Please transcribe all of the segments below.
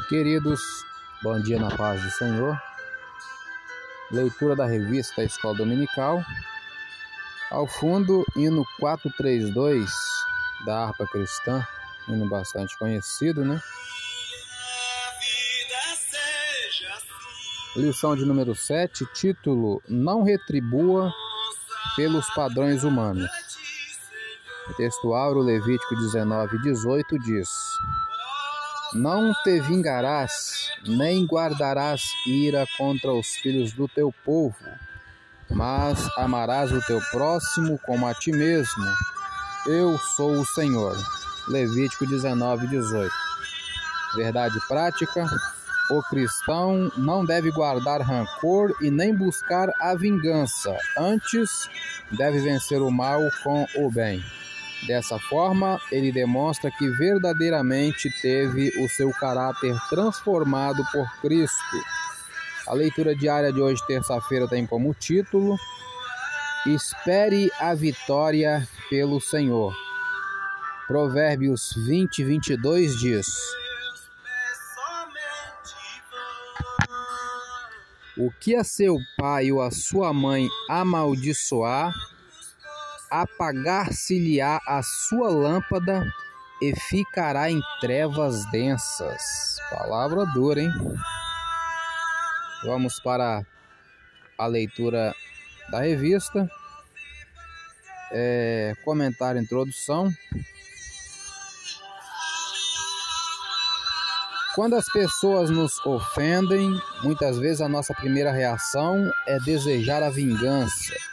Queridos, bom dia na paz do Senhor. Leitura da revista Escola Dominical. Ao fundo, hino 432 da harpa cristã, hino bastante conhecido, né? Lição de número 7, título Não retribua pelos padrões humanos. Texto áureo Levítico 19, 18 diz: Não te vingarás, nem guardarás ira contra os filhos do teu povo, mas amarás o teu próximo como a ti mesmo. Eu sou o Senhor. Levítico 19, 18. Verdade prática o cristão não deve guardar rancor e nem buscar a vingança, antes deve vencer o mal com o bem. Dessa forma, ele demonstra que verdadeiramente teve o seu caráter transformado por Cristo. A leitura diária de hoje, terça-feira, tem como título: Espere a vitória pelo Senhor. Provérbios 20, 22 diz. O que a seu pai ou a sua mãe amaldiçoar, apagar-se-lhe-á a sua lâmpada e ficará em trevas densas. Palavra dura, hein? Vamos para a leitura da revista. É, comentário, introdução. Quando as pessoas nos ofendem, muitas vezes a nossa primeira reação é desejar a vingança.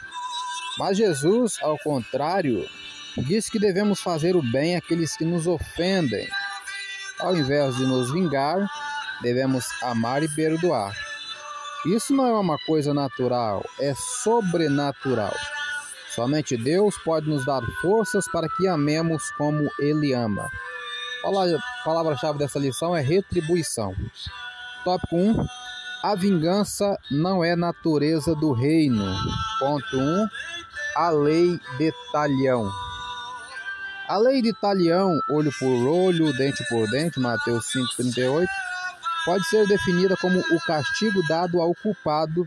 Mas Jesus, ao contrário, diz que devemos fazer o bem àqueles que nos ofendem. Ao invés de nos vingar, devemos amar e perdoar. Isso não é uma coisa natural, é sobrenatural. Somente Deus pode nos dar forças para que amemos como Ele ama. A palavra-chave dessa lição é retribuição. Tópico 1. A vingança não é natureza do reino. Ponto 1. A lei de talhão. A lei de talhão, olho por olho, dente por dente, Mateus 5,38, pode ser definida como o castigo dado ao culpado,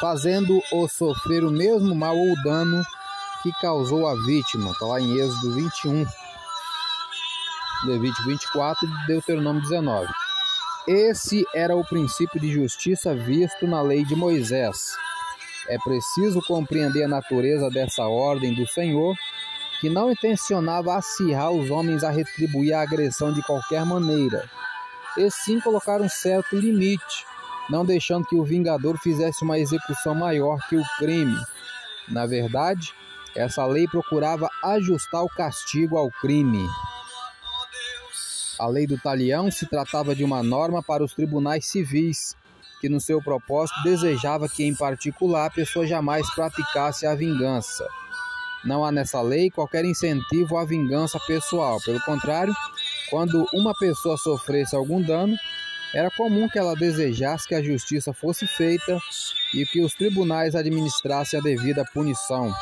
fazendo-o sofrer o mesmo mal ou dano que causou a vítima. Está lá em Êxodo 21. Levítico 24 e Deuteronômio 19. Esse era o princípio de justiça visto na lei de Moisés. É preciso compreender a natureza dessa ordem do Senhor, que não intencionava acirrar os homens a retribuir a agressão de qualquer maneira, e sim colocar um certo limite, não deixando que o vingador fizesse uma execução maior que o crime. Na verdade, essa lei procurava ajustar o castigo ao crime. A lei do talião se tratava de uma norma para os tribunais civis, que no seu propósito desejava que, em particular, a pessoa jamais praticasse a vingança. Não há nessa lei qualquer incentivo à vingança pessoal. Pelo contrário, quando uma pessoa sofresse algum dano, era comum que ela desejasse que a justiça fosse feita e que os tribunais administrassem a devida punição.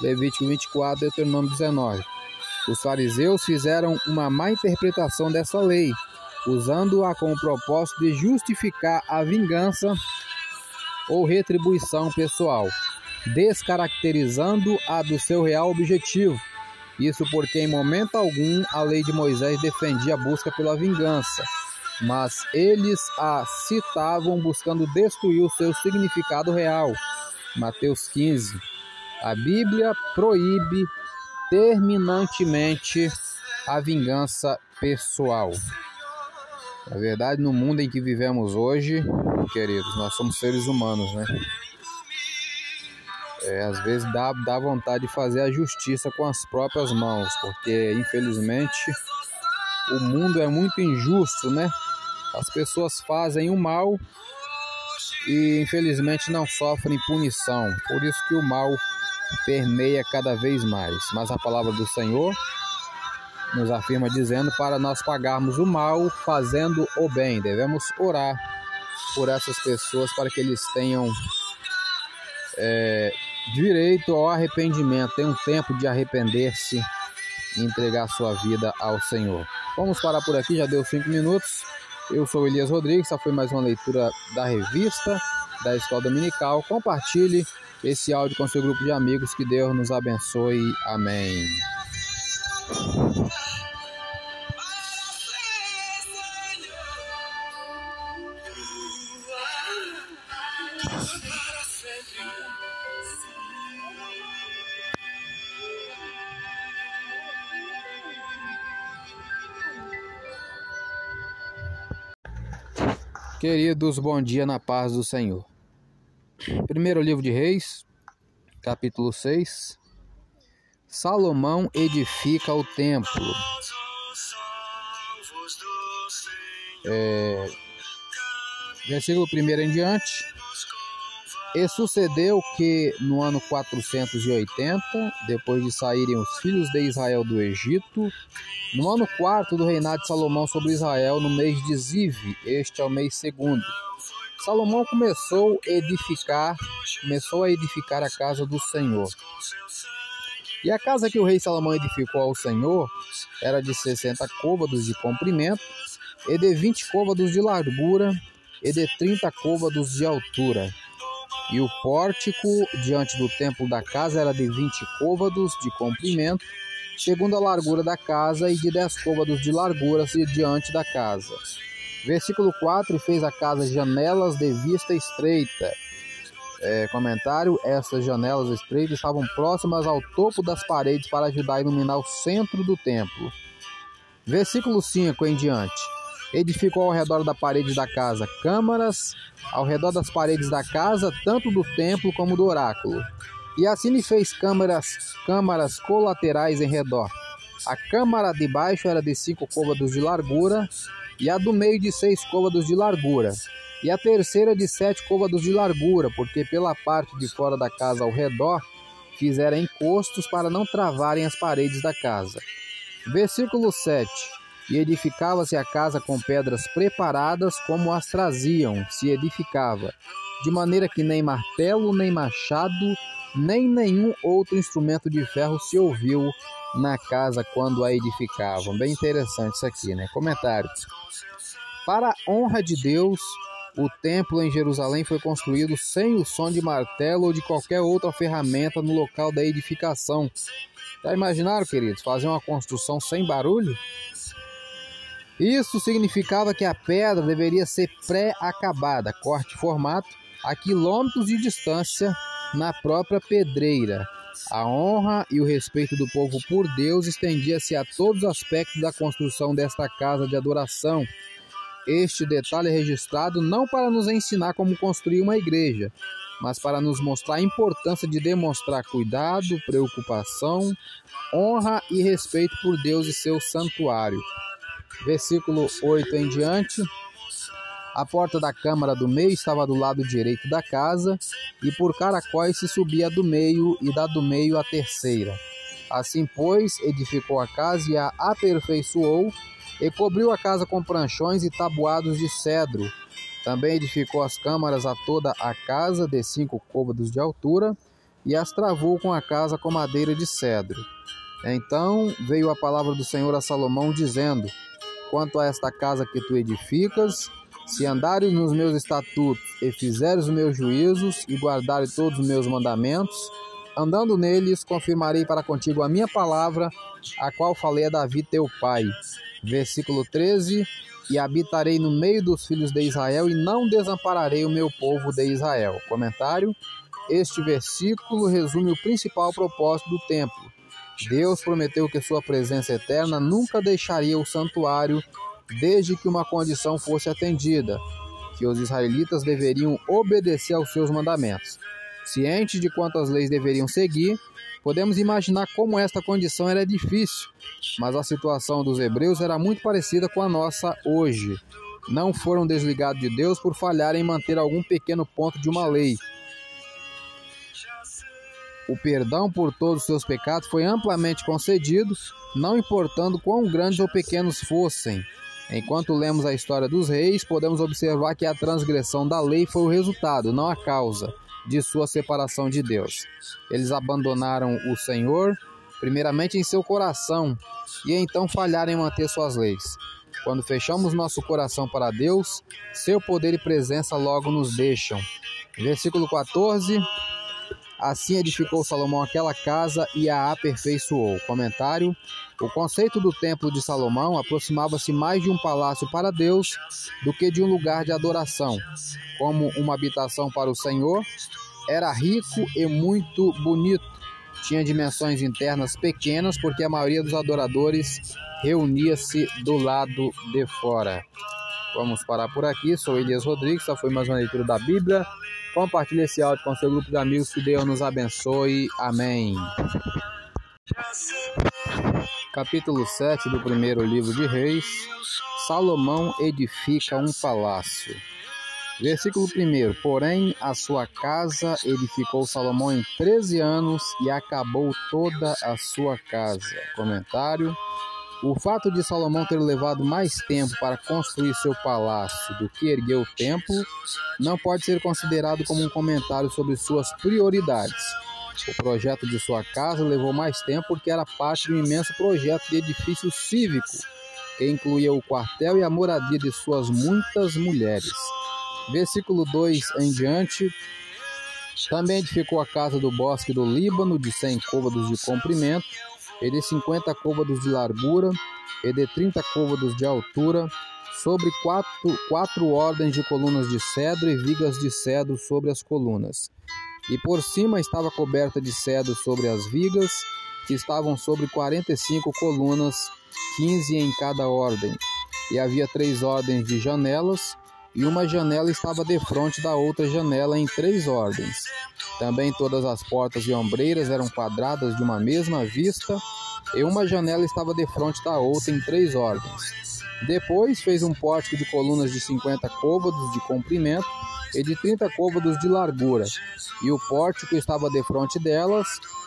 Levítico 24, Deuteronômio 19. Os fariseus fizeram uma má interpretação dessa lei, usando-a com o propósito de justificar a vingança ou retribuição pessoal, descaracterizando-a do seu real objetivo. Isso porque em momento algum a lei de Moisés defendia a busca pela vingança, mas eles a citavam buscando destruir o seu significado real. Mateus 15. A Bíblia proíbe terminantemente a vingança pessoal. Na verdade, no mundo em que vivemos hoje, queridos, nós somos seres humanos, né? É, às vezes dá, dá vontade de fazer a justiça com as próprias mãos, porque infelizmente o mundo é muito injusto, né? As pessoas fazem o mal e infelizmente não sofrem punição. Por isso que o mal permeia cada vez mais. Mas a palavra do Senhor nos afirma dizendo para nós pagarmos o mal fazendo o bem. Devemos orar por essas pessoas para que eles tenham é, direito ao arrependimento, tenham tempo de arrepender-se e entregar sua vida ao Senhor. Vamos parar por aqui, já deu cinco minutos. Eu sou Elias Rodrigues, essa foi mais uma leitura da revista da Escola Dominical. Compartilhe esse áudio com seu grupo de amigos. Que Deus nos abençoe. Amém. Queridos, bom dia na paz do Senhor. Primeiro livro de Reis, capítulo 6. Salomão edifica o templo. É, versículo 1 em diante. E sucedeu que no ano 480, depois de saírem os filhos de Israel do Egito, no ano quarto do reinado de Salomão sobre Israel, no mês de Ziv, este é o mês segundo, Salomão começou a edificar, começou a edificar a casa do Senhor. E a casa que o rei Salomão edificou ao Senhor era de 60 côvados de comprimento, e de 20 côvados de largura, e de 30 côvados de altura. E o pórtico diante do templo da casa era de 20 côvados de comprimento, segundo a largura da casa, e de 10 côvados de largura diante da casa. Versículo 4: Fez a casa janelas de vista estreita. É, comentário: Essas janelas estreitas estavam próximas ao topo das paredes para ajudar a iluminar o centro do templo. Versículo 5 em diante edificou ao redor da parede da casa câmaras, ao redor das paredes da casa, tanto do templo como do oráculo. E assim lhe fez câmaras, câmaras colaterais em redor. A câmara de baixo era de cinco côvados de largura, e a do meio de seis côvados de largura, e a terceira de sete côvados de largura, porque pela parte de fora da casa ao redor fizeram encostos para não travarem as paredes da casa. Versículo 7 e edificava-se a casa com pedras preparadas como as traziam, se edificava, de maneira que nem martelo, nem machado, nem nenhum outro instrumento de ferro se ouviu na casa quando a edificavam. Bem interessante isso aqui, né? Comentário. Para a honra de Deus, o templo em Jerusalém foi construído sem o som de martelo ou de qualquer outra ferramenta no local da edificação. Já imaginaram, queridos, fazer uma construção sem barulho? Isso significava que a pedra deveria ser pré-acabada, corte formato, a quilômetros de distância na própria pedreira. A honra e o respeito do povo por Deus estendia-se a todos os aspectos da construção desta casa de adoração. Este detalhe é registrado não para nos ensinar como construir uma igreja, mas para nos mostrar a importância de demonstrar cuidado, preocupação, honra e respeito por Deus e seu santuário versículo 8 em diante. A porta da câmara do meio estava do lado direito da casa, e por caracóis se subia do meio, e da do meio a terceira. Assim, pois, edificou a casa e a aperfeiçoou, e cobriu a casa com pranchões e tabuados de cedro. Também edificou as câmaras a toda a casa, de cinco côvados de altura, e as travou com a casa com madeira de cedro. Então veio a palavra do Senhor a Salomão, dizendo: Quanto a esta casa que tu edificas, se andares nos meus estatutos e fizeres os meus juízos e guardares todos os meus mandamentos, andando neles, confirmarei para contigo a minha palavra, a qual falei a Davi teu pai. Versículo 13: E habitarei no meio dos filhos de Israel e não desampararei o meu povo de Israel. Comentário: Este versículo resume o principal propósito do templo Deus prometeu que sua presença eterna nunca deixaria o santuário desde que uma condição fosse atendida, que os israelitas deveriam obedecer aos seus mandamentos. Ciente de quantas leis deveriam seguir, podemos imaginar como esta condição era difícil, mas a situação dos hebreus era muito parecida com a nossa hoje. Não foram desligados de Deus por falharem em manter algum pequeno ponto de uma lei o perdão por todos os seus pecados foi amplamente concedido, não importando quão grandes ou pequenos fossem. Enquanto lemos a história dos reis, podemos observar que a transgressão da lei foi o resultado, não a causa, de sua separação de Deus. Eles abandonaram o Senhor, primeiramente em seu coração, e então falharam em manter suas leis. Quando fechamos nosso coração para Deus, seu poder e presença logo nos deixam. Versículo 14. Assim edificou Salomão aquela casa e a aperfeiçoou. Comentário: O conceito do templo de Salomão aproximava-se mais de um palácio para Deus do que de um lugar de adoração. Como uma habitação para o Senhor, era rico e muito bonito. Tinha dimensões internas pequenas porque a maioria dos adoradores reunia-se do lado de fora. Vamos parar por aqui. Sou Elias Rodrigues. Essa foi mais uma leitura da Bíblia. Compartilhe esse áudio com seu grupo de amigos. Que Deus nos abençoe. Amém. Capítulo 7 do primeiro livro de Reis. Salomão edifica um palácio. Versículo 1: Porém, a sua casa edificou Salomão em 13 anos e acabou toda a sua casa. Comentário: O fato de Salomão ter levado mais tempo para construir seu palácio do que erguer o templo não pode ser considerado como um comentário sobre suas prioridades. O projeto de sua casa levou mais tempo porque era parte de um imenso projeto de edifício cívico que incluía o quartel e a moradia de suas muitas mulheres. Versículo 2 em diante. Também edificou a casa do bosque do Líbano, de cem côvados de comprimento, e de cinquenta côvados de largura, e de trinta côvados de altura, sobre quatro, quatro ordens de colunas de cedro e vigas de cedro sobre as colunas. E por cima estava coberta de cedro sobre as vigas, que estavam sobre quarenta e cinco colunas, quinze em cada ordem. E havia três ordens de janelas, e uma janela estava defronte da outra janela em três ordens. Também todas as portas e ombreiras eram quadradas de uma mesma vista, e uma janela estava defronte da outra em três ordens. Depois fez um pórtico de colunas de cinquenta côvados de comprimento e de trinta côvados de largura, e o pórtico estava defronte delas,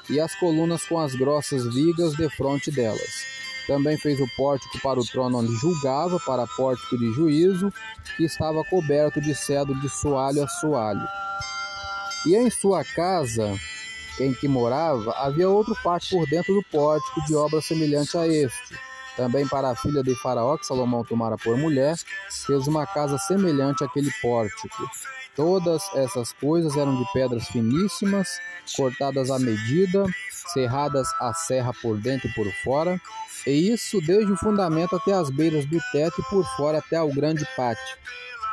e as colunas com as grossas vigas defronte delas. Também fez o pórtico para o trono onde julgava, para pórtico de juízo, que estava coberto de cedro de soalho a soalho. E em sua casa, em que morava, havia outro pátio por dentro do pórtico de obra semelhante a este. Também para a filha de Faraó, que Salomão tomara por mulher, fez uma casa semelhante àquele pórtico. Todas essas coisas eram de pedras finíssimas, cortadas à medida, cerradas à serra por dentro e por fora, e isso desde o fundamento até as beiras do teto e por fora até ao grande pátio.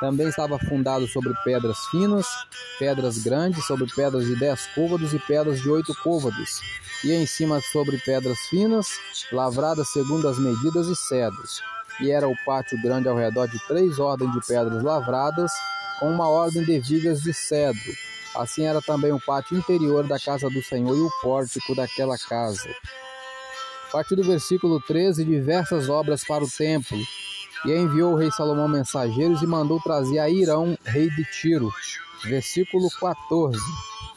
Também estava fundado sobre pedras finas, pedras grandes, sobre pedras de dez côvados e pedras de oito côvados, e em cima sobre pedras finas, lavradas segundo as medidas e cedros. E era o pátio grande ao redor de três ordens de pedras lavradas, com uma ordem de vigas de cedro. Assim era também o pátio interior da casa do Senhor e o pórtico daquela casa. A partir do versículo 13, diversas obras para o templo. E enviou o rei Salomão mensageiros e mandou trazer a Irão, rei de Tiro. Versículo 14.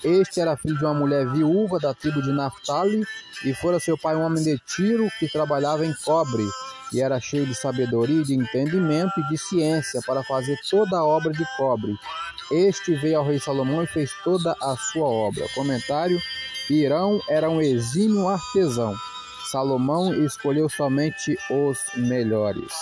Este era filho de uma mulher viúva da tribo de Naphtali, e fora seu pai um homem de Tiro que trabalhava em cobre, e era cheio de sabedoria, de entendimento e de ciência para fazer toda a obra de cobre. Este veio ao rei Salomão e fez toda a sua obra. Comentário: Irão era um exímio artesão. Salomão escolheu somente os melhores.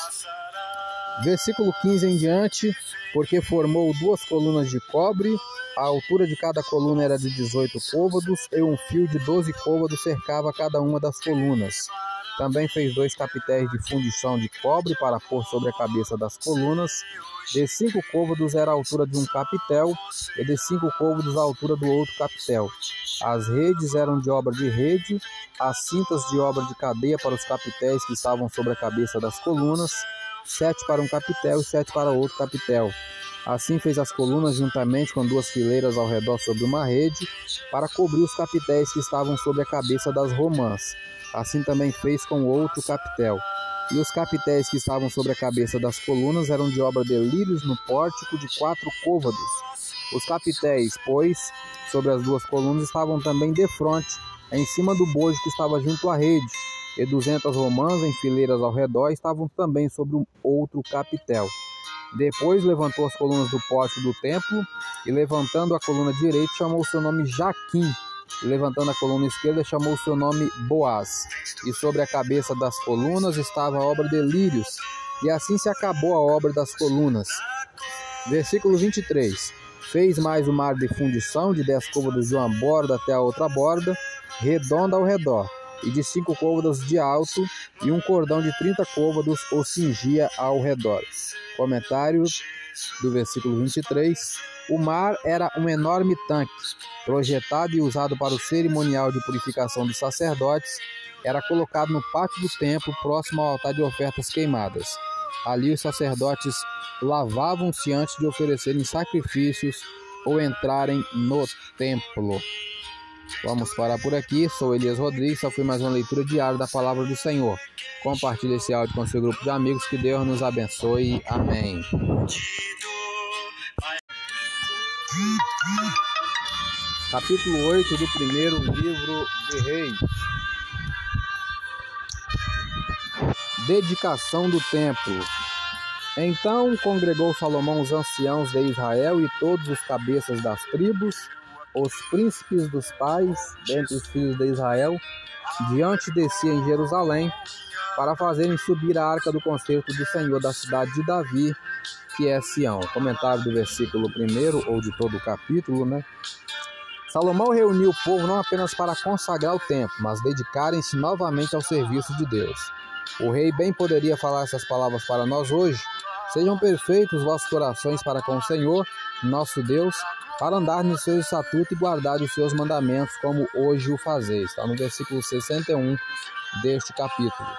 Versículo 15 em diante, porque formou duas colunas de cobre, a altura de cada coluna era de 18 côvados, e um fio de 12 côvados cercava cada uma das colunas. Também fez dois capitéis de fundição de cobre para pôr sobre a cabeça das colunas. De cinco côvados era a altura de um capitel, e de cinco côvados a altura do outro capitel. As redes eram de obra de rede, as cintas de obra de cadeia para os capitéis que estavam sobre a cabeça das colunas, sete para um capitel e sete para outro capitel. Assim fez as colunas juntamente com duas fileiras ao redor sobre uma rede, para cobrir os capitéis que estavam sobre a cabeça das romãs. Assim também fez com outro capitel. E os capitéis que estavam sobre a cabeça das colunas eram de obra de lírios no pórtico de quatro côvados. Os capitéis, pois, sobre as duas colunas estavam também de frente, em cima do bojo que estava junto à rede, e duzentas romãs em fileiras ao redor estavam também sobre um outro capitel. Depois levantou as colunas do pórtico do templo, e levantando a coluna direita, chamou seu nome Jaquim, levantando a coluna esquerda, chamou seu nome Boaz. E sobre a cabeça das colunas estava a obra de lírios, e assim se acabou a obra das colunas. Versículo 23. Fez mais o mar de fundição de dez côvados de uma borda até a outra borda, redonda ao redor, e de cinco côvados de alto, e um cordão de trinta côvados o cingia ao redor. Comentário do versículo 23. O mar era um enorme tanque, projetado e usado para o cerimonial de purificação dos sacerdotes, era colocado no pátio do templo, próximo ao altar de ofertas queimadas. Ali os sacerdotes lavavam-se antes de oferecerem sacrifícios ou entrarem no templo. Vamos parar por aqui. Sou Elias Rodrigues. Só foi mais uma leitura diária da palavra do Senhor. Compartilhe esse áudio com seu grupo de amigos. Que Deus nos abençoe. Amém. Capítulo 8 do primeiro livro de Reis. Dedicação do templo. Então congregou Salomão os anciãos de Israel e todos os cabeças das tribos, os príncipes dos pais, dentre os filhos de Israel, diante de si em Jerusalém, para fazerem subir a arca do concerto do Senhor da cidade de Davi, que é Sião. Comentário do versículo 1 ou de todo o capítulo, né? Salomão reuniu o povo não apenas para consagrar o templo, mas dedicarem-se novamente ao serviço de Deus. O rei bem poderia falar essas palavras para nós hoje. Sejam perfeitos vossos corações para com o Senhor, nosso Deus, para andar nos seus estatutos e guardar os seus mandamentos, como hoje o fazeis. Está no versículo 61 deste capítulo.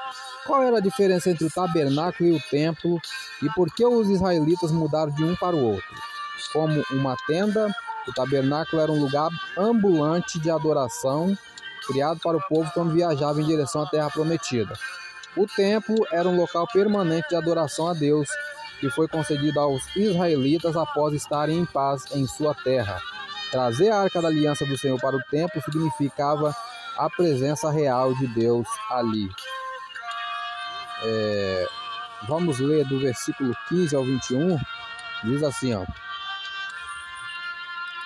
Qual era a diferença entre o tabernáculo e o templo e por que os israelitas mudaram de um para o outro? Como uma tenda, o tabernáculo era um lugar ambulante de adoração criado para o povo quando viajava em direção à terra prometida. O templo era um local permanente de adoração a Deus que foi concedido aos israelitas após estarem em paz em sua terra. Trazer a arca da aliança do Senhor para o templo significava a presença real de Deus ali. É, vamos ler do versículo 15 ao 21. Diz assim: ó.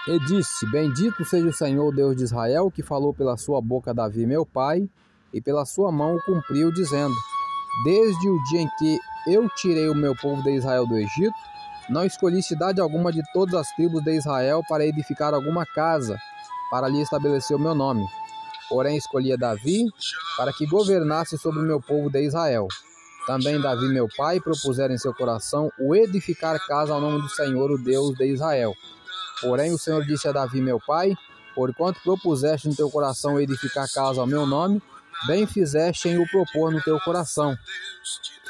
E disse: Bendito seja o Senhor Deus de Israel, que falou pela sua boca Davi, meu pai, e pela sua mão o cumpriu, dizendo: Desde o dia em que eu tirei o meu povo de Israel do Egito, não escolhi cidade alguma de todas as tribos de Israel para edificar alguma casa, para ali estabelecer o meu nome. Porém, escolhi a Davi para que governasse sobre o meu povo de Israel. Também Davi, meu pai, propusera em seu coração o edificar casa ao nome do Senhor, o Deus de Israel. Porém, o Senhor disse a Davi, meu pai: Porquanto propuseste no teu coração edificar casa ao meu nome, bem fizeste em o propor no teu coração.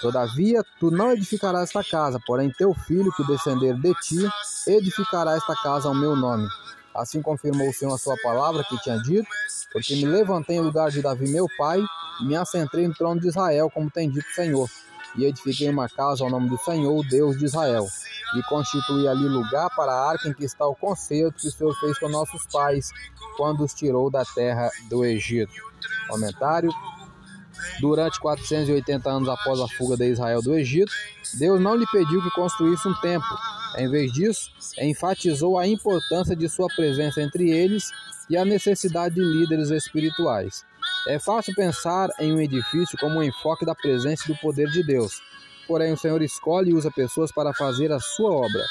Todavia, tu não edificarás esta casa, porém teu filho, que descender de ti, edificará esta casa ao meu nome. Assim confirmou o Senhor a sua palavra que tinha dito, porque me levantei em lugar de Davi meu pai, e me assentei no trono de Israel, como tem dito o Senhor. E edifiquei uma casa ao nome do Senhor, Deus de Israel. E constituí ali lugar para a arca em que está o concerto que o Senhor fez com nossos pais, quando os tirou da terra do Egito. Comentário. Durante 480 anos após a fuga de Israel do Egito, Deus não lhe pediu que construísse um templo. Em vez disso, enfatizou a importância de sua presença entre eles e a necessidade de líderes espirituais. É fácil pensar em um edifício como um enfoque da presença e do poder de Deus. Porém, o Senhor escolhe e usa pessoas para fazer a sua obra.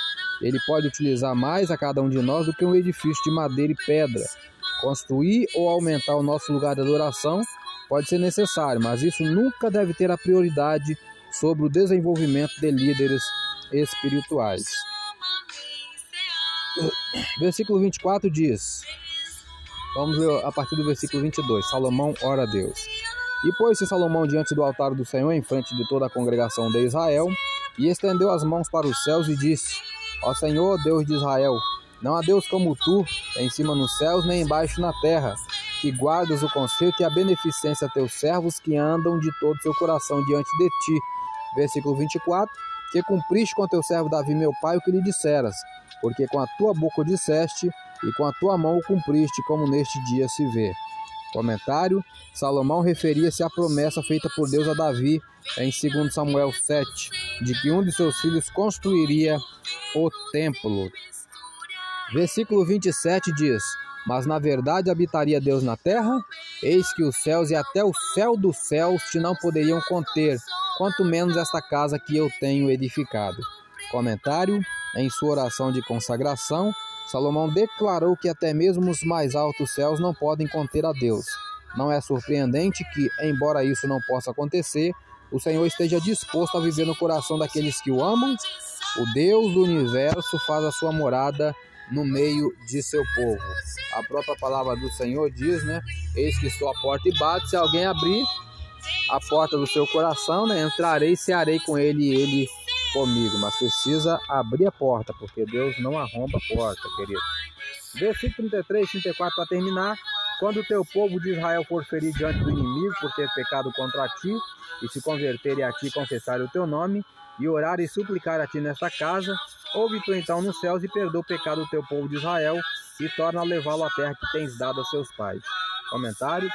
Ele pode utilizar mais a cada um de nós do que um edifício de madeira e pedra. Construir ou aumentar o nosso lugar de adoração pode ser necessário, mas isso nunca deve ter a prioridade sobre o desenvolvimento de líderes espirituais. Versículo 24 diz: Vamos ler a partir do versículo 22. Salomão ora a Deus. E pôs-se Salomão diante do altar do Senhor, em frente de toda a congregação de Israel, e estendeu as mãos para os céus e disse: Ó Senhor, Deus de Israel, não há Deus como tu, em cima nos céus, nem embaixo na terra, que guardas o conceito e a beneficência a teus servos que andam de todo seu coração diante de ti. Versículo 24: Que cumpriste com teu servo Davi, meu pai, o que lhe disseras, porque com a tua boca o disseste, e com a tua mão o cumpriste, como neste dia se vê. Comentário: Salomão referia-se à promessa feita por Deus a Davi em 2 Samuel 7, de que um de seus filhos construiria o templo. Versículo 27 diz: Mas na verdade habitaria Deus na terra? Eis que os céus e até o céu dos céus te não poderiam conter, quanto menos esta casa que eu tenho edificado. Comentário: Em sua oração de consagração, Salomão declarou que até mesmo os mais altos céus não podem conter a Deus. Não é surpreendente que, embora isso não possa acontecer, o Senhor esteja disposto a viver no coração daqueles que o amam. O Deus do universo faz a sua morada no meio de seu povo. A própria palavra do Senhor diz, né? Eis que estou à porta e bato, se alguém abrir a porta do seu coração, né? Entrarei cearei com ele e ele comigo. Mas precisa abrir a porta, porque Deus não arromba a porta, querido. Versículo 33, 34 para terminar. Quando o teu povo de Israel for ferido diante do inimigo por ter pecado contra ti, e se converterem a ti e confessarem o teu nome, e orar e suplicar a ti nesta casa, ouve tu então nos céus e perdoa o pecado do teu povo de Israel, e torna a levá-lo à terra que tens dado a seus pais. Comentário.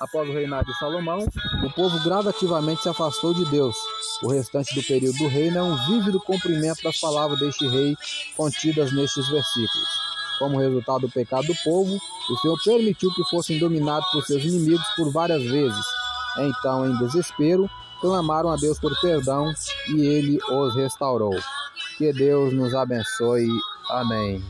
Após o reinado de Salomão, o povo gradativamente se afastou de Deus. O restante do período do reino é um vívido cumprimento das palavras deste rei contidas nestes versículos. Como resultado do pecado do povo, o Senhor permitiu que fossem dominados por seus inimigos por várias vezes. Então, em desespero, clamaram a Deus por perdão e ele os restaurou. Que Deus nos abençoe. Amém.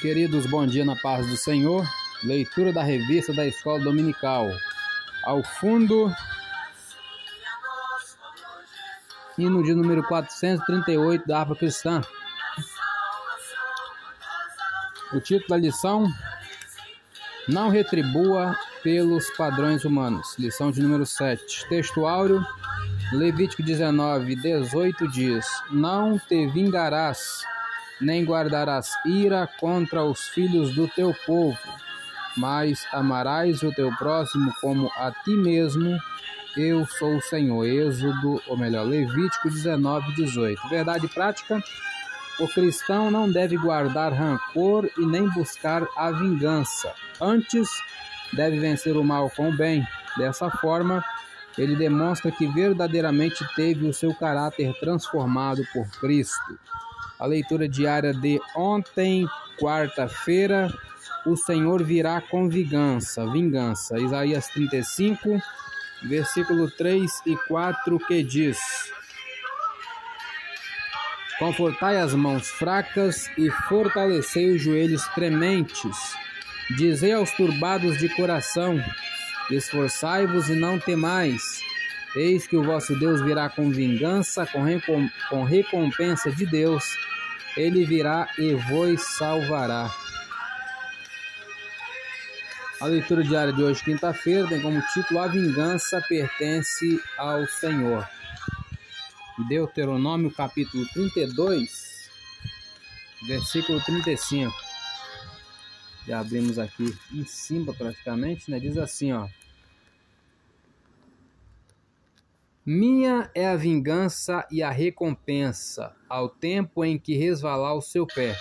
Queridos, bom dia na paz do Senhor. Leitura da revista da Escola Dominical. Ao fundo, hino de número 438 da harpa cristã. O título da lição: Não retribua pelos padrões humanos. Lição de número 7. Texto áureo, Levítico 19, 18 diz: Não te vingarás nem guardarás ira contra os filhos do teu povo, mas amarás o teu próximo como a ti mesmo. Eu sou o Senhor. Êxodo, ou melhor, Levítico 19, 18. Verdade prática: o cristão não deve guardar rancor e nem buscar a vingança. Antes, deve vencer o mal com o bem. Dessa forma, ele demonstra que verdadeiramente teve o seu caráter transformado por Cristo a leitura diária de ontem, quarta-feira, o Senhor virá com vingança, vingança. Isaías 35, versículo 3 e 4, que diz: Confortai as mãos fracas e fortalecei os joelhos trementes. Dizei aos turbados de coração: Esforçai-vos e não temais. Eis que o vosso Deus virá com vingança, com recompensa de Deus ele virá e vos salvará. A leitura diária de hoje, quinta-feira, tem como título A Vingança Pertence ao Senhor. Deuteronômio capítulo 32, versículo 35. Já abrimos aqui em cima praticamente, né? Diz assim, ó. Minha é a vingança e a recompensa, ao tempo em que resvalar o seu pé,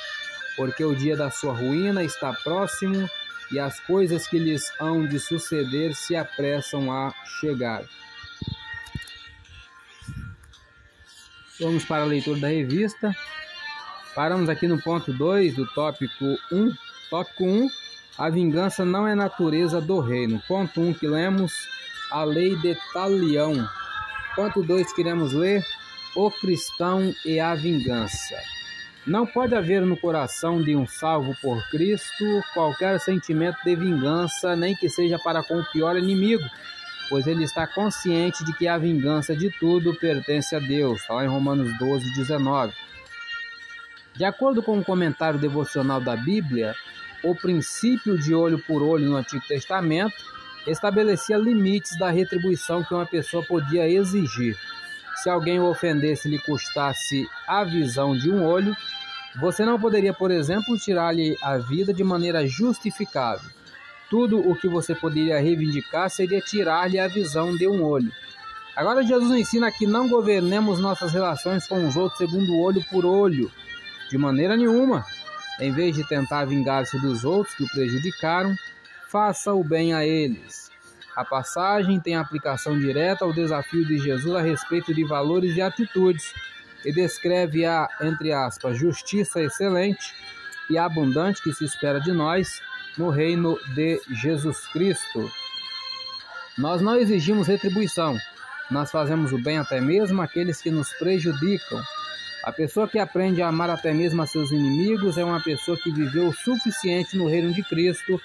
porque o dia da sua ruína está próximo e as coisas que lhes hão de suceder se apressam a chegar. Vamos para a leitura da revista. Paramos aqui no ponto 2 do tópico 1. Tópico 1. A vingança não é natureza do reino. Ponto 1 que lemos. A lei de Talião. Ponto 2 queremos ler o cristão e a vingança. Não pode haver no coração de um salvo por Cristo qualquer sentimento de vingança, nem que seja para com o pior inimigo, pois ele está consciente de que a vingança de tudo pertence a Deus. Está lá em Romanos 12, 19. De acordo com o um comentário devocional da Bíblia, o princípio de olho por olho no Antigo Testamento estabelecia limites da retribuição que uma pessoa podia exigir. Se alguém o ofendesse lhe custasse a visão de um olho, você não poderia, por exemplo, tirar-lhe a vida de maneira justificável. Tudo o que você poderia reivindicar seria tirar-lhe a visão de um olho. Agora, Jesus ensina que não governemos nossas relações com os outros segundo olho por olho, de maneira nenhuma. Em vez de tentar vingar-se dos outros que o prejudicaram, faça o bem a eles. A passagem tem aplicação direta ao desafio de Jesus a respeito de valores e atitudes e descreve a, entre aspas, justiça excelente e abundante que se espera de nós no reino de Jesus Cristo. Nós não exigimos retribuição, nós fazemos o bem até mesmo àqueles que nos prejudicam. A pessoa que aprende a amar até mesmo a seus inimigos é uma pessoa que viveu o suficiente no reino de Cristo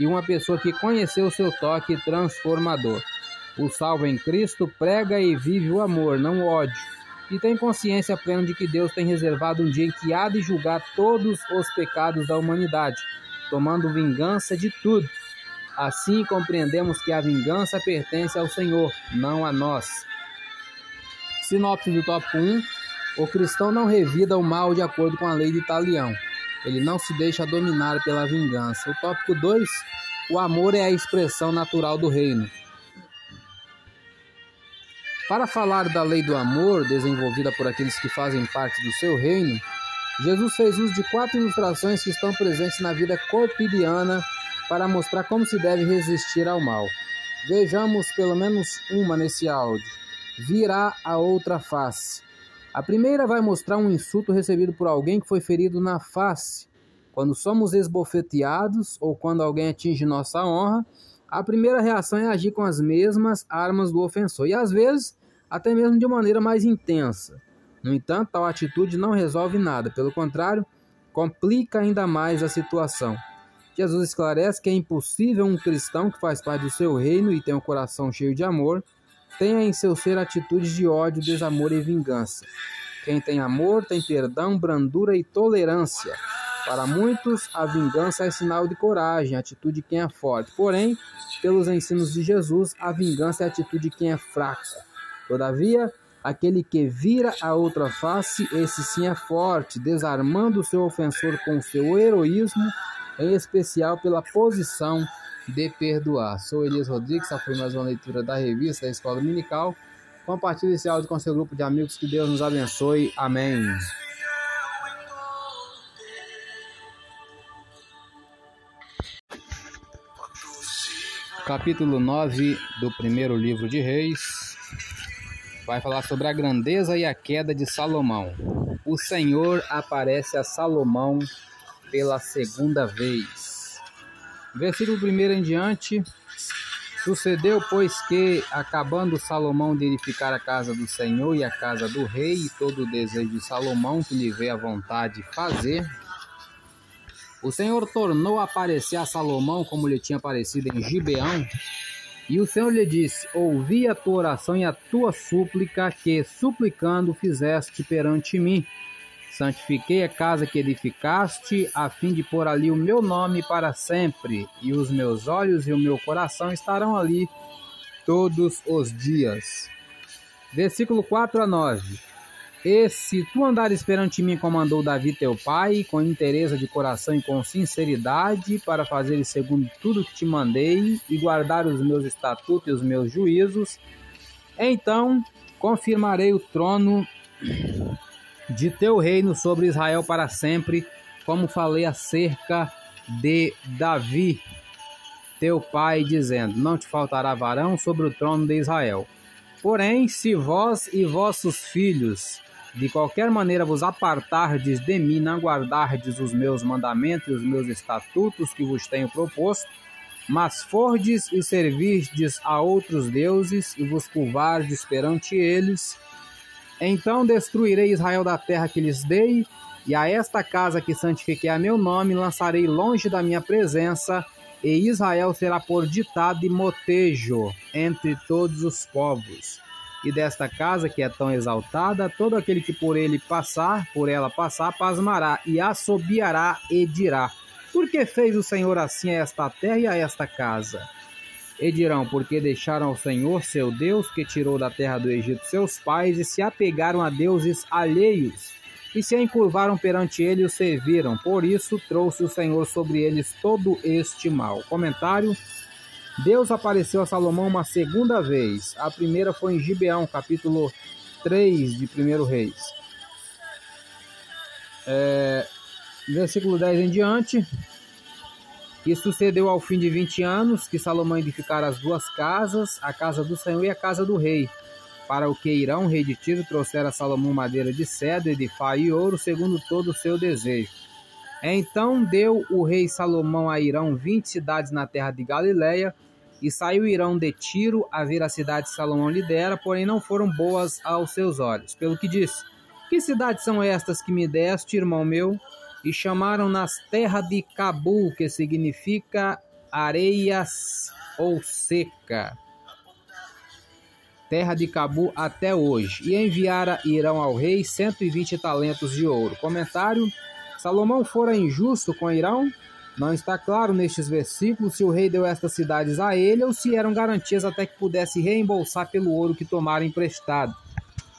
e uma pessoa que conheceu seu toque transformador. O salvo em Cristo prega e vive o amor, não o ódio, e tem consciência plena de que Deus tem reservado um dia em que há de julgar todos os pecados da humanidade, tomando vingança de tudo. Assim compreendemos que a vingança pertence ao Senhor, não a nós. Sinopse do tópico 1. O cristão não revida o mal de acordo com a lei de Italião. Ele não se deixa dominar pela vingança. O tópico 2. O amor é a expressão natural do reino. Para falar da lei do amor desenvolvida por aqueles que fazem parte do seu reino, Jesus fez uso de quatro ilustrações que estão presentes na vida cotidiana para mostrar como se deve resistir ao mal. Vejamos pelo menos uma nesse áudio. Virá a outra face. A primeira vai mostrar um insulto recebido por alguém que foi ferido na face. Quando somos esbofeteados ou quando alguém atinge nossa honra, a primeira reação é agir com as mesmas armas do ofensor e às vezes até mesmo de maneira mais intensa. No entanto, tal atitude não resolve nada, pelo contrário, complica ainda mais a situação. Jesus esclarece que é impossível um cristão que faz parte do seu reino e tem um coração cheio de amor tenha em seu ser atitudes de ódio, desamor e vingança. Quem tem amor tem perdão, brandura e tolerância. Para muitos, a vingança é sinal de coragem, atitude de quem é forte. Porém, pelos ensinos de Jesus, a vingança é atitude de quem é fraco. Todavia, aquele que vira a outra face, esse sim é forte, desarmando o seu ofensor com seu heroísmo, em especial pela posição de perdoar. Sou Elias Rodrigues, essa foi mais uma leitura da revista da Escola Dominical. Compartilhe esse áudio com seu grupo de amigos, que Deus nos abençoe. Amém. Capítulo 9 do primeiro livro de Reis vai falar sobre a grandeza e a queda de Salomão. O Senhor aparece a Salomão pela segunda vez. Versículo 1 em diante. Sucedeu, pois, que, acabando Salomão de edificar a casa do Senhor e a casa do rei, e todo o desejo de Salomão que lhe veio a vontade fazer, o Senhor tornou a aparecer a Salomão como lhe tinha aparecido em Gibeão, e o Senhor lhe disse: Ouvi a tua oração e a tua súplica, que suplicando fizeste perante mim. Santifiquei a casa que edificaste, a fim de pôr ali o meu nome para sempre, e os meus olhos e o meu coração estarão ali todos os dias. Versículo 4 a 9. E se tu andares perante mim como andou Davi teu pai, com interesse de coração e com sinceridade, para fazer segundo tudo que te mandei, e guardar os meus estatutos e os meus juízos, então confirmarei o trono de teu reino sobre Israel para sempre, como falei acerca de Davi, teu pai, dizendo: Não te faltará varão sobre o trono de Israel. Porém, se vós e vossos filhos de qualquer maneira vos apartardes de mim, não guardardes os meus mandamentos e os meus estatutos que vos tenho proposto, mas fordes e servirdes a outros deuses e vos curvardes perante eles, então destruirei Israel da terra que lhes dei, e a esta casa que santifiquei a meu nome lançarei longe da minha presença, e Israel será por ditado e motejo entre todos os povos e desta casa que é tão exaltada, todo aquele que por ele passar, por ela passar, pasmará e assobiará e dirá: Por que fez o Senhor assim a esta terra e a esta casa? E dirão: Porque deixaram ao Senhor seu Deus, que tirou da terra do Egito seus pais, e se apegaram a deuses alheios, e se encurvaram perante ele e o serviram. Por isso trouxe o Senhor sobre eles todo este mal. Comentário Deus apareceu a Salomão uma segunda vez. A primeira foi em Gibeão, capítulo 3 de 1 Reis. É, versículo 10 em diante. E sucedeu ao fim de vinte anos que Salomão edificara as duas casas, a casa do Senhor e a casa do rei. Para o que Irão, rei de Tiro, trouxera a Salomão madeira de cedro e de faio e ouro, segundo todo o seu desejo. Então deu o rei Salomão a Irão vinte cidades na terra de Galiléia, e saiu Irão de Tiro a ver a cidade que Salomão lhe dera, porém não foram boas aos seus olhos. Pelo que disse: Que cidades são estas que me deste, irmão meu? E chamaram nas terra de Cabu, que significa areias ou seca. Terra de Cabu até hoje. E enviara Irão ao rei 120 talentos de ouro. Comentário: Salomão fora injusto com Irão? Não está claro nestes versículos se o rei deu estas cidades a ele ou se eram garantias até que pudesse reembolsar pelo ouro que tomara emprestado.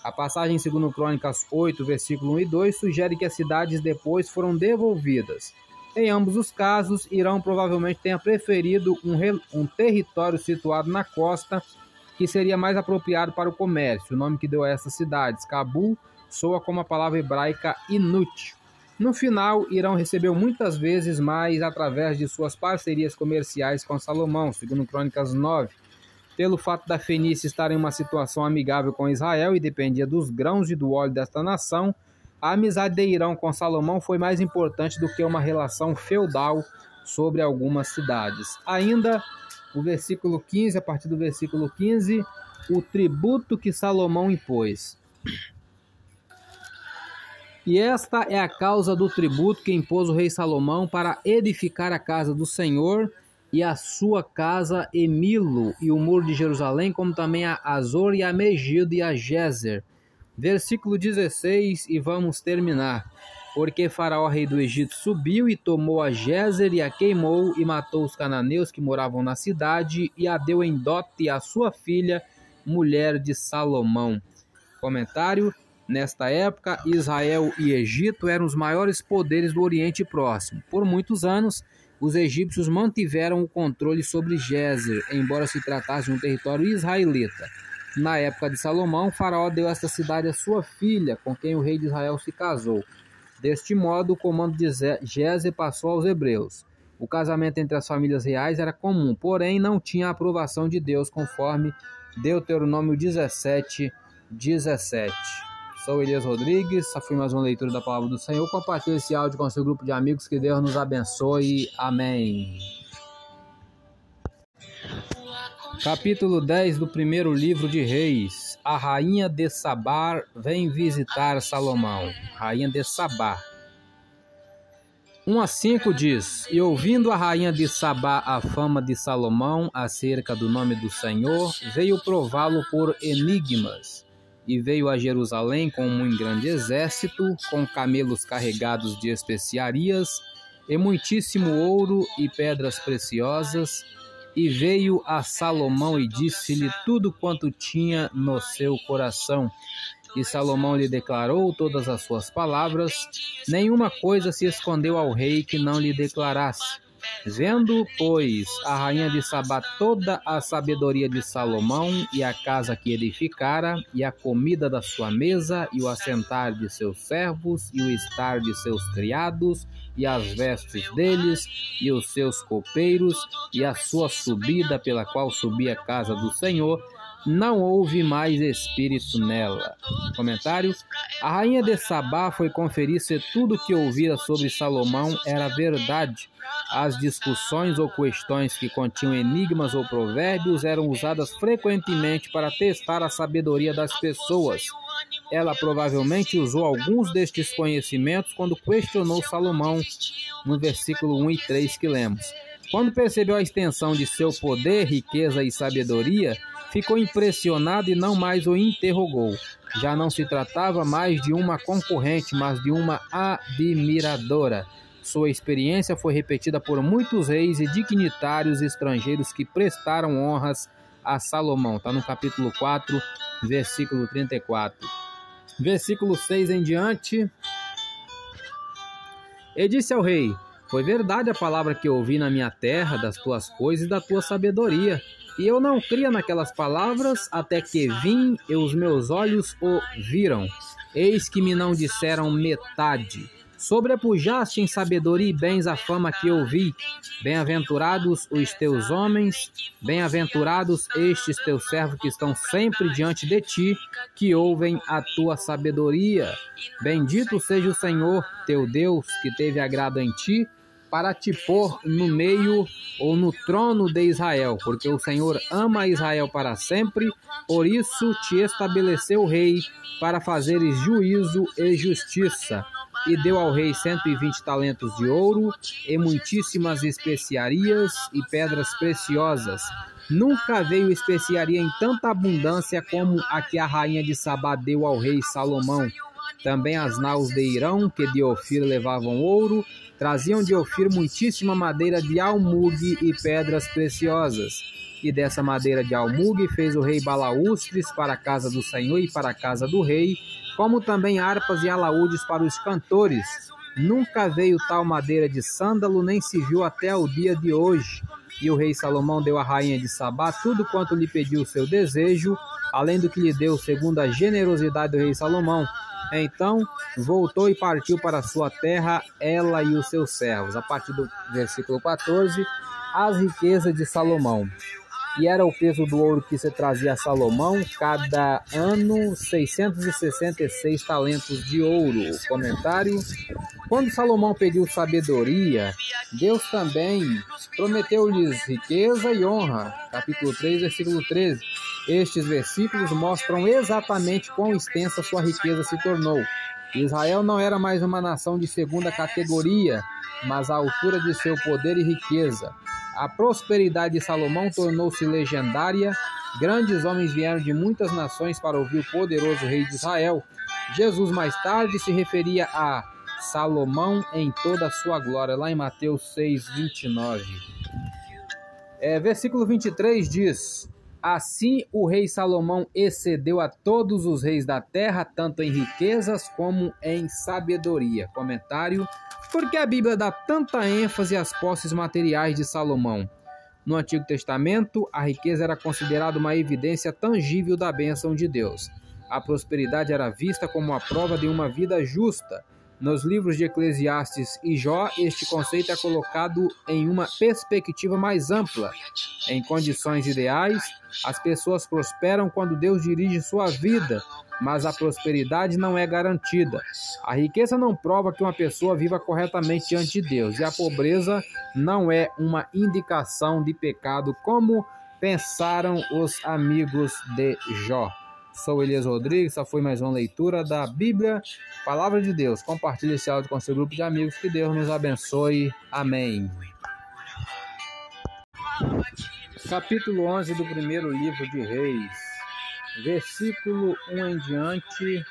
A passagem em 2 Crônicas 8, versículo 1 e 2, sugere que as cidades depois foram devolvidas. Em ambos os casos, Irão provavelmente tenha preferido um, um território situado na costa, que seria mais apropriado para o comércio. O nome que deu a essas cidades, Cabul, soa como a palavra hebraica inútil. No final, Irão recebeu muitas vezes mais através de suas parcerias comerciais com Salomão, segundo Crônicas 9 pelo fato da Fenícia estar em uma situação amigável com Israel e dependia dos grãos e do óleo desta nação, a amizade de Irão com Salomão foi mais importante do que uma relação feudal sobre algumas cidades. Ainda o versículo 15, a partir do versículo 15, o tributo que Salomão impôs. E esta é a causa do tributo que impôs o rei Salomão para edificar a casa do Senhor e a sua casa Emilo e o muro de Jerusalém, como também a Azor e a Megido e a Jezer. Versículo 16 e vamos terminar. Porque Faraó, rei do Egito, subiu e tomou a Jezer e a queimou e matou os cananeus que moravam na cidade e a deu em dote à sua filha, mulher de Salomão. Comentário: Nesta época, Israel e Egito eram os maiores poderes do Oriente Próximo. Por muitos anos, os egípcios mantiveram o controle sobre Gézer, embora se tratasse de um território israelita. Na época de Salomão, Faraó deu esta cidade à sua filha, com quem o rei de Israel se casou. Deste modo, o comando de Gézer passou aos hebreus. O casamento entre as famílias reais era comum, porém não tinha a aprovação de Deus, conforme Deuteronômio 17, 17. Sou Elias Rodrigues, essa mais uma leitura da palavra do Senhor. Compartilhe esse áudio com seu grupo de amigos, que Deus nos abençoe. Amém. Capítulo 10 do primeiro livro de Reis. A rainha de Sabar vem visitar Salomão. Rainha de Sabá. 1 a 5 diz: E ouvindo a rainha de Sabá a fama de Salomão acerca do nome do Senhor, veio prová-lo por enigmas e veio a Jerusalém com um grande exército, com camelos carregados de especiarias, e muitíssimo ouro e pedras preciosas, e veio a Salomão e disse-lhe tudo quanto tinha no seu coração. E Salomão lhe declarou todas as suas palavras, nenhuma coisa se escondeu ao rei que não lhe declarasse. Vendo, pois, a rainha de Sabá toda a sabedoria de Salomão e a casa que edificara, e a comida da sua mesa, e o assentar de seus servos, e o estar de seus criados, e as vestes deles, e os seus copeiros, e a sua subida pela qual subia a casa do Senhor, não houve mais espírito nela. Comentário: A rainha de Sabá foi conferir se tudo que ouvira sobre Salomão era verdade. As discussões ou questões que continham enigmas ou provérbios eram usadas frequentemente para testar a sabedoria das pessoas. Ela provavelmente usou alguns destes conhecimentos quando questionou Salomão, no versículo 1 e 3 que lemos. Quando percebeu a extensão de seu poder, riqueza e sabedoria, ficou impressionado e não mais o interrogou. Já não se tratava mais de uma concorrente, mas de uma admiradora. Sua experiência foi repetida por muitos reis e dignitários estrangeiros que prestaram honras a Salomão. Está no capítulo 4, versículo 34. Versículo 6 em diante. E disse ao rei: Foi verdade a palavra que ouvi na minha terra, das tuas coisas e da tua sabedoria. E eu não cria naquelas palavras até que vim e os meus olhos o viram. Eis que me não disseram metade. Sobrepujaste em sabedoria e bens a fama que ouvi. Bem-aventurados os teus homens, bem-aventurados estes teus servos que estão sempre diante de ti, que ouvem a tua sabedoria. Bendito seja o Senhor, teu Deus, que teve agrado em ti, para te pôr no meio ou no trono de Israel, porque o Senhor ama Israel para sempre, por isso te estabeleceu rei para fazeres juízo e justiça e deu ao rei cento e vinte talentos de ouro, e muitíssimas especiarias e pedras preciosas. Nunca veio especiaria em tanta abundância como a que a rainha de Sabá deu ao rei Salomão. Também as naus de Irão, que de Ofir levavam ouro, traziam de Ofir muitíssima madeira de almugue e pedras preciosas. E dessa madeira de almugue fez o rei balaústres para a casa do Senhor e para a casa do rei, como também harpas e alaúdes para os cantores. Nunca veio tal madeira de sândalo, nem se viu até o dia de hoje. E o rei Salomão deu à rainha de Sabá tudo quanto lhe pediu o seu desejo, além do que lhe deu segundo a generosidade do rei Salomão. Então voltou e partiu para sua terra, ela e os seus servos. A partir do versículo 14, as riquezas de Salomão e era o peso do ouro que se trazia a Salomão, cada ano 666 talentos de ouro. Comentário: Quando Salomão pediu sabedoria, Deus também prometeu-lhes riqueza e honra. Capítulo 3, versículo 13. Estes versículos mostram exatamente quão extensa sua riqueza se tornou. Israel não era mais uma nação de segunda categoria, mas à altura de seu poder e riqueza. A prosperidade de Salomão tornou-se legendária. Grandes homens vieram de muitas nações para ouvir o poderoso rei de Israel. Jesus mais tarde se referia a Salomão em toda a sua glória, lá em Mateus 6, 29. É, versículo 23 diz: Assim o rei Salomão excedeu a todos os reis da terra, tanto em riquezas como em sabedoria. Comentário por que a Bíblia dá tanta ênfase às posses materiais de Salomão? No Antigo Testamento, a riqueza era considerada uma evidência tangível da bênção de Deus. A prosperidade era vista como a prova de uma vida justa. Nos livros de Eclesiastes e Jó, este conceito é colocado em uma perspectiva mais ampla. Em condições ideais, as pessoas prosperam quando Deus dirige sua vida, mas a prosperidade não é garantida. A riqueza não prova que uma pessoa viva corretamente diante de Deus, e a pobreza não é uma indicação de pecado, como pensaram os amigos de Jó. Sou Elias Rodrigues, essa foi mais uma leitura da Bíblia, Palavra de Deus. Compartilhe esse áudio com seu grupo de amigos, que Deus nos abençoe. Amém. Capítulo 11 do primeiro livro de Reis versículo 1 em diante,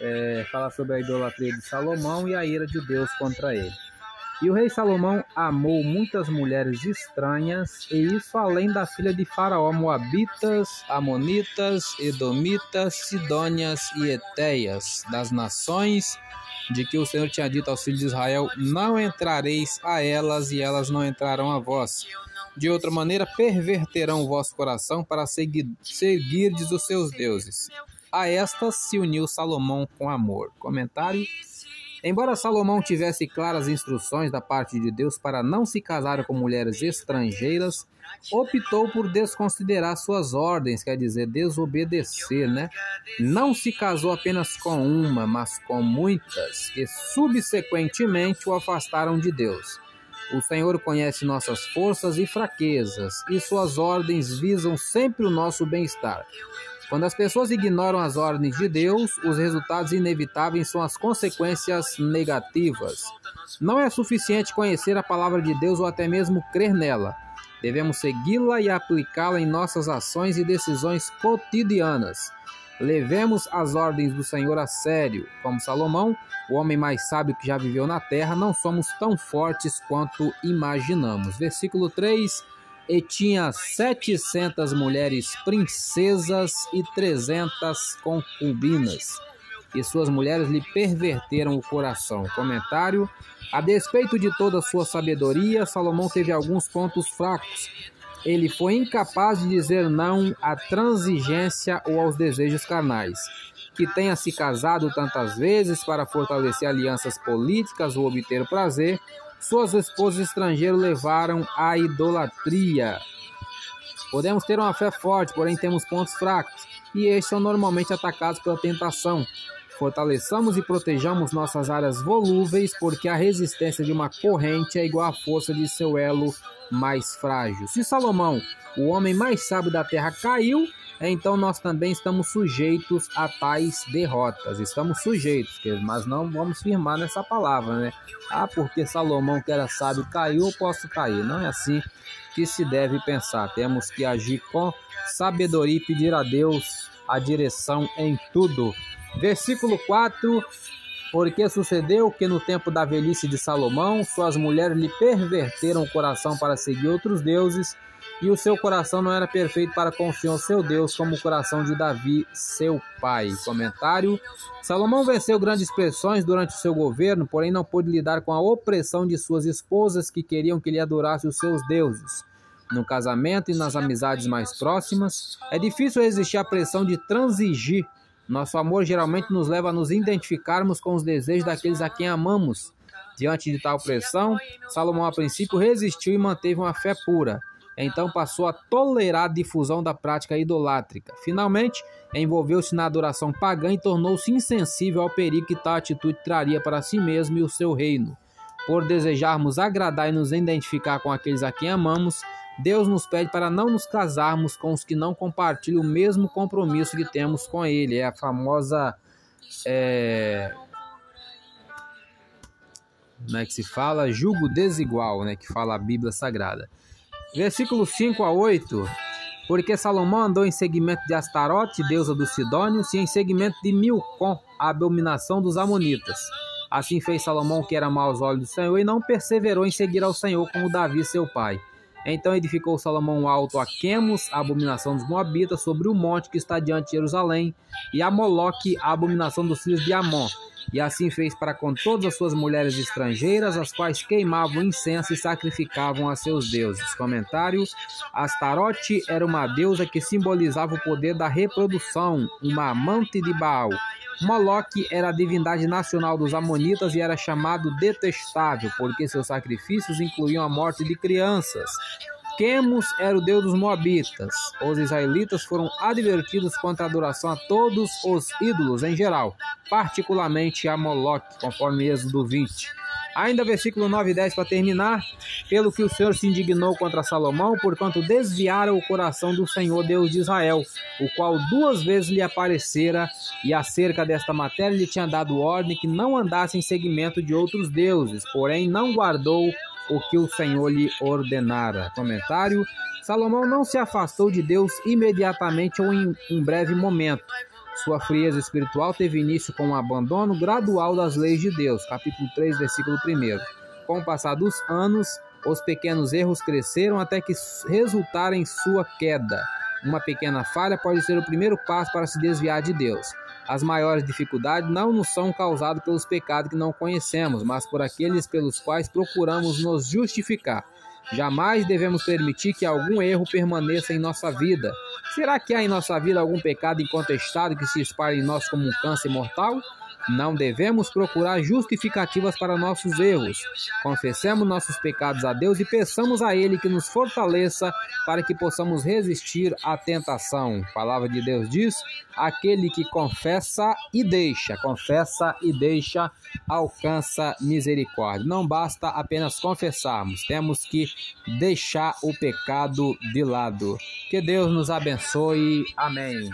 é, fala sobre a idolatria de Salomão e a ira de Deus contra ele. E o rei Salomão amou muitas mulheres estranhas, e isso além da filha de Faraó, Moabitas, Amonitas, Edomitas, Sidônias e Etéias, das nações de que o Senhor tinha dito aos filhos de Israel: Não entrareis a elas, e elas não entrarão a vós. De outra maneira, perverterão o vosso coração para seguir, seguirdes os seus deuses. A estas se uniu Salomão com amor. Comentário. Embora Salomão tivesse claras instruções da parte de Deus para não se casar com mulheres estrangeiras, optou por desconsiderar suas ordens, quer dizer, desobedecer, né? Não se casou apenas com uma, mas com muitas, que subsequentemente o afastaram de Deus. O Senhor conhece nossas forças e fraquezas, e suas ordens visam sempre o nosso bem-estar. Quando as pessoas ignoram as ordens de Deus, os resultados inevitáveis são as consequências negativas. Não é suficiente conhecer a palavra de Deus ou até mesmo crer nela. Devemos segui-la e aplicá-la em nossas ações e decisões cotidianas. Levemos as ordens do Senhor a sério. Como Salomão, o homem mais sábio que já viveu na terra, não somos tão fortes quanto imaginamos. Versículo 3: E tinha setecentas mulheres princesas e trezentas concubinas, e suas mulheres lhe perverteram o coração. Comentário: A despeito de toda sua sabedoria, Salomão teve alguns pontos fracos ele foi incapaz de dizer não à transigência ou aos desejos carnais. que tenha se casado tantas vezes para fortalecer alianças políticas ou obter prazer, suas esposas estrangeiras levaram à idolatria. Podemos ter uma fé forte, porém temos pontos fracos, e estes são normalmente atacados pela tentação. Fortaleçamos e protejamos nossas áreas volúveis, porque a resistência de uma corrente é igual à força de seu elo mais frágil. Se Salomão, o homem mais sábio da terra, caiu, então nós também estamos sujeitos a tais derrotas. Estamos sujeitos, mas não vamos firmar nessa palavra, né? Ah, porque Salomão, que era sábio, caiu, posso cair. Não é assim que se deve pensar. Temos que agir com sabedoria e pedir a Deus a direção em tudo. Versículo 4: Porque sucedeu que no tempo da velhice de Salomão, suas mulheres lhe perverteram o coração para seguir outros deuses, e o seu coração não era perfeito para o Senhor seu Deus, como o coração de Davi, seu pai. Comentário: Salomão venceu grandes pressões durante o seu governo, porém não pôde lidar com a opressão de suas esposas que queriam que ele adorasse os seus deuses. No casamento e nas amizades mais próximas, é difícil resistir à pressão de transigir nosso amor geralmente nos leva a nos identificarmos com os desejos daqueles a quem amamos. Diante de tal pressão, Salomão a princípio resistiu e manteve uma fé pura. Então passou a tolerar a difusão da prática idolátrica. Finalmente, envolveu-se na adoração pagã e tornou-se insensível ao perigo que tal atitude traria para si mesmo e o seu reino. Por desejarmos agradar e nos identificar com aqueles a quem amamos, Deus nos pede para não nos casarmos com os que não compartilham o mesmo compromisso que temos com Ele. É a famosa. É, como é que se fala? Julgo desigual, né? Que fala a Bíblia Sagrada. Versículo 5 a 8. Porque Salomão andou em seguimento de Astarote, deusa dos Sidônios, e em seguimento de Milcom, a abominação dos Amonitas. Assim fez Salomão, que era mau aos olhos do Senhor, e não perseverou em seguir ao Senhor como Davi, seu pai. Então edificou Salomão alto a Quemos, a abominação dos Moabitas, sobre o monte que está diante de Jerusalém, e a Moloque, a abominação dos filhos de Amon. E assim fez para com todas as suas mulheres estrangeiras, as quais queimavam incenso e sacrificavam a seus deuses. Comentário: Astarote era uma deusa que simbolizava o poder da reprodução, uma amante de Baal. Moloque era a divindade nacional dos Amonitas e era chamado detestável, porque seus sacrifícios incluíam a morte de crianças. Quemos era o deus dos Moabitas. Os israelitas foram advertidos contra a adoração a todos os ídolos em geral, particularmente a Moloque, conforme Êxodo 20. Ainda versículo 9 e 10 para terminar. Pelo que o Senhor se indignou contra Salomão, porquanto desviara o coração do Senhor Deus de Israel, o qual duas vezes lhe aparecera, e acerca desta matéria lhe tinha dado ordem que não andasse em seguimento de outros deuses, porém não guardou o que o Senhor lhe ordenara. Comentário: Salomão não se afastou de Deus imediatamente ou em um breve momento sua frieza espiritual teve início com o um abandono gradual das leis de Deus. Capítulo 3, versículo 1. Com o passar dos anos, os pequenos erros cresceram até que resultaram em sua queda. Uma pequena falha pode ser o primeiro passo para se desviar de Deus. As maiores dificuldades não nos são causadas pelos pecados que não conhecemos, mas por aqueles pelos quais procuramos nos justificar. Jamais devemos permitir que algum erro permaneça em nossa vida. Será que há em nossa vida algum pecado incontestado que se espalhe em nós como um câncer mortal? Não devemos procurar justificativas para nossos erros. Confessemos nossos pecados a Deus e peçamos a Ele que nos fortaleça para que possamos resistir à tentação. A palavra de Deus diz: aquele que confessa e deixa, confessa e deixa, alcança misericórdia. Não basta apenas confessarmos, temos que deixar o pecado de lado. Que Deus nos abençoe. Amém.